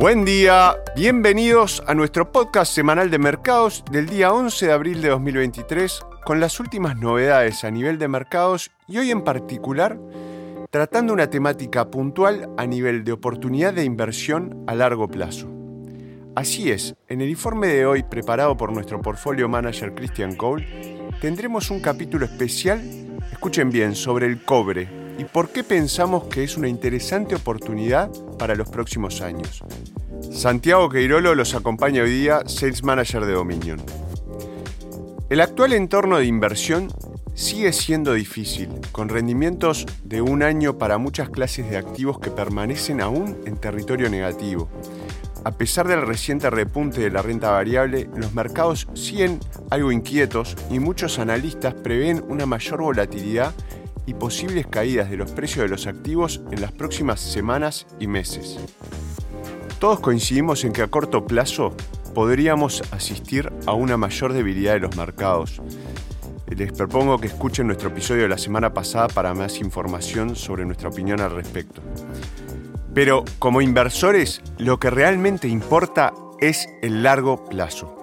Buen día, bienvenidos a nuestro podcast semanal de mercados del día 11 de abril de 2023 con las últimas novedades a nivel de mercados y hoy en particular tratando una temática puntual a nivel de oportunidad de inversión a largo plazo. Así es, en el informe de hoy preparado por nuestro portfolio manager Christian Cole, tendremos un capítulo especial, escuchen bien, sobre el cobre y por qué pensamos que es una interesante oportunidad para los próximos años. Santiago Queirolo los acompaña hoy día, Sales Manager de Dominion. El actual entorno de inversión sigue siendo difícil, con rendimientos de un año para muchas clases de activos que permanecen aún en territorio negativo. A pesar del reciente repunte de la renta variable, los mercados siguen algo inquietos y muchos analistas prevén una mayor volatilidad y posibles caídas de los precios de los activos en las próximas semanas y meses. Todos coincidimos en que a corto plazo podríamos asistir a una mayor debilidad de los mercados, les propongo que escuchen nuestro episodio de la semana pasada para más información sobre nuestra opinión al respecto. Pero como inversores, lo que realmente importa es el largo plazo.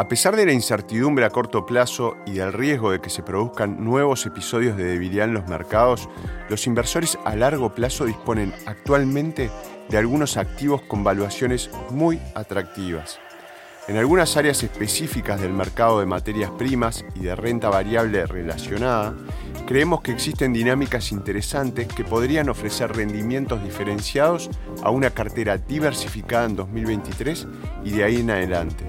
A pesar de la incertidumbre a corto plazo y del riesgo de que se produzcan nuevos episodios de debilidad en los mercados, los inversores a largo plazo disponen actualmente de algunos activos con valuaciones muy atractivas. En algunas áreas específicas del mercado de materias primas y de renta variable relacionada, creemos que existen dinámicas interesantes que podrían ofrecer rendimientos diferenciados a una cartera diversificada en 2023 y de ahí en adelante.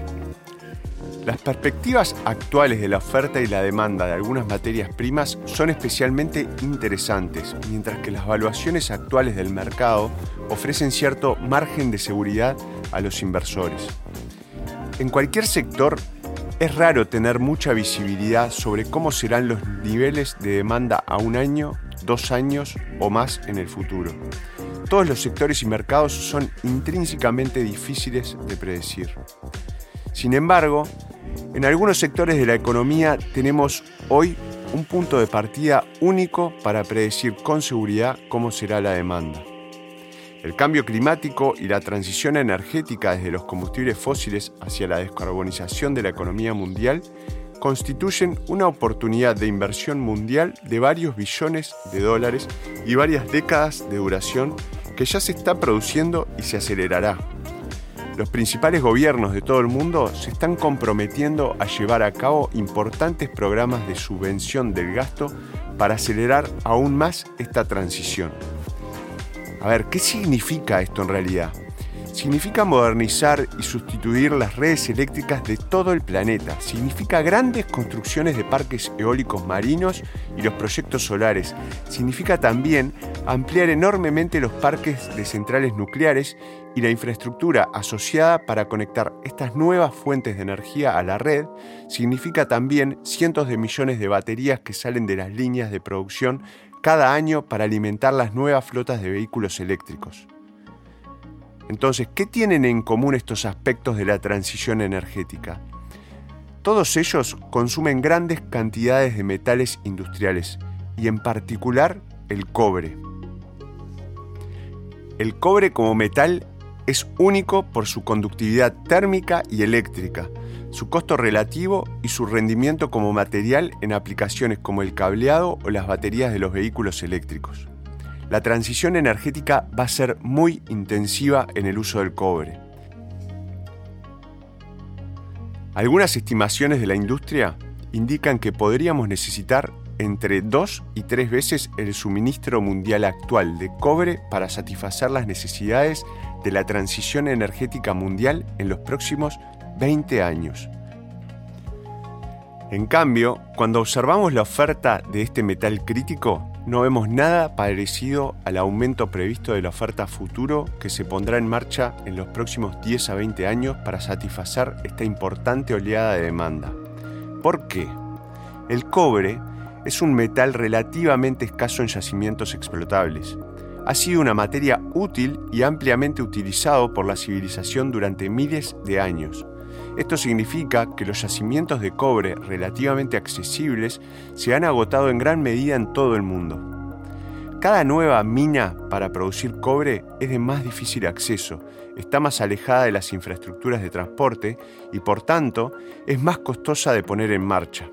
Las perspectivas actuales de la oferta y la demanda de algunas materias primas son especialmente interesantes, mientras que las valuaciones actuales del mercado ofrecen cierto margen de seguridad a los inversores. En cualquier sector es raro tener mucha visibilidad sobre cómo serán los niveles de demanda a un año, dos años o más en el futuro. Todos los sectores y mercados son intrínsecamente difíciles de predecir. Sin embargo, en algunos sectores de la economía tenemos hoy un punto de partida único para predecir con seguridad cómo será la demanda. El cambio climático y la transición energética desde los combustibles fósiles hacia la descarbonización de la economía mundial constituyen una oportunidad de inversión mundial de varios billones de dólares y varias décadas de duración que ya se está produciendo y se acelerará. Los principales gobiernos de todo el mundo se están comprometiendo a llevar a cabo importantes programas de subvención del gasto para acelerar aún más esta transición. A ver, ¿qué significa esto en realidad? Significa modernizar y sustituir las redes eléctricas de todo el planeta. Significa grandes construcciones de parques eólicos marinos y los proyectos solares. Significa también ampliar enormemente los parques de centrales nucleares y la infraestructura asociada para conectar estas nuevas fuentes de energía a la red. Significa también cientos de millones de baterías que salen de las líneas de producción cada año para alimentar las nuevas flotas de vehículos eléctricos. Entonces, ¿qué tienen en común estos aspectos de la transición energética? Todos ellos consumen grandes cantidades de metales industriales y en particular el cobre. El cobre como metal es único por su conductividad térmica y eléctrica, su costo relativo y su rendimiento como material en aplicaciones como el cableado o las baterías de los vehículos eléctricos. La transición energética va a ser muy intensiva en el uso del cobre. Algunas estimaciones de la industria indican que podríamos necesitar entre dos y tres veces el suministro mundial actual de cobre para satisfacer las necesidades de la transición energética mundial en los próximos 20 años. En cambio, cuando observamos la oferta de este metal crítico, no vemos nada parecido al aumento previsto de la oferta futuro que se pondrá en marcha en los próximos 10 a 20 años para satisfacer esta importante oleada de demanda. ¿Por qué? El cobre es un metal relativamente escaso en yacimientos explotables. Ha sido una materia útil y ampliamente utilizado por la civilización durante miles de años. Esto significa que los yacimientos de cobre relativamente accesibles se han agotado en gran medida en todo el mundo. Cada nueva mina para producir cobre es de más difícil acceso, está más alejada de las infraestructuras de transporte y por tanto es más costosa de poner en marcha.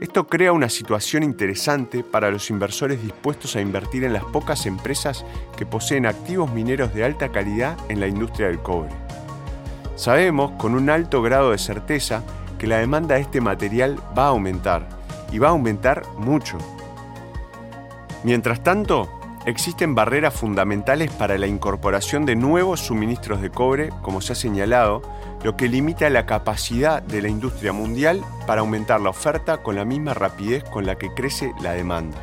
Esto crea una situación interesante para los inversores dispuestos a invertir en las pocas empresas que poseen activos mineros de alta calidad en la industria del cobre. Sabemos con un alto grado de certeza que la demanda de este material va a aumentar y va a aumentar mucho. Mientras tanto, existen barreras fundamentales para la incorporación de nuevos suministros de cobre, como se ha señalado, lo que limita la capacidad de la industria mundial para aumentar la oferta con la misma rapidez con la que crece la demanda.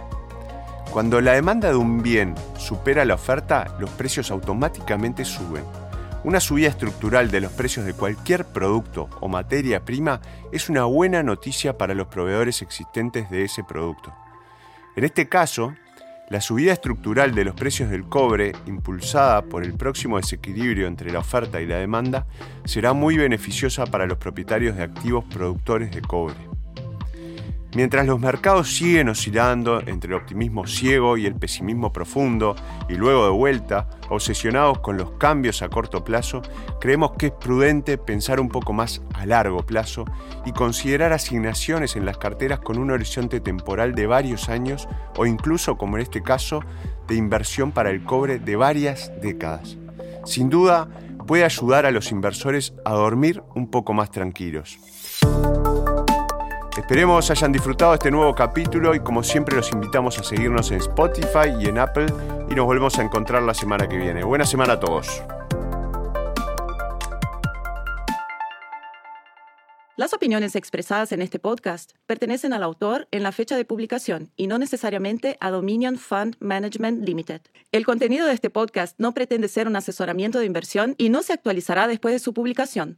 Cuando la demanda de un bien supera la oferta, los precios automáticamente suben. Una subida estructural de los precios de cualquier producto o materia prima es una buena noticia para los proveedores existentes de ese producto. En este caso, la subida estructural de los precios del cobre, impulsada por el próximo desequilibrio entre la oferta y la demanda, será muy beneficiosa para los propietarios de activos productores de cobre. Mientras los mercados siguen oscilando entre el optimismo ciego y el pesimismo profundo, y luego de vuelta, obsesionados con los cambios a corto plazo, creemos que es prudente pensar un poco más a largo plazo y considerar asignaciones en las carteras con un horizonte temporal de varios años o incluso, como en este caso, de inversión para el cobre de varias décadas. Sin duda, puede ayudar a los inversores a dormir un poco más tranquilos. Esperemos hayan disfrutado este nuevo capítulo y como siempre los invitamos a seguirnos en Spotify y en Apple y nos volvemos a encontrar la semana que viene. Buena semana a todos. Las opiniones expresadas en este podcast pertenecen al autor en la fecha de publicación y no necesariamente a Dominion Fund Management Limited. El contenido de este podcast no pretende ser un asesoramiento de inversión y no se actualizará después de su publicación.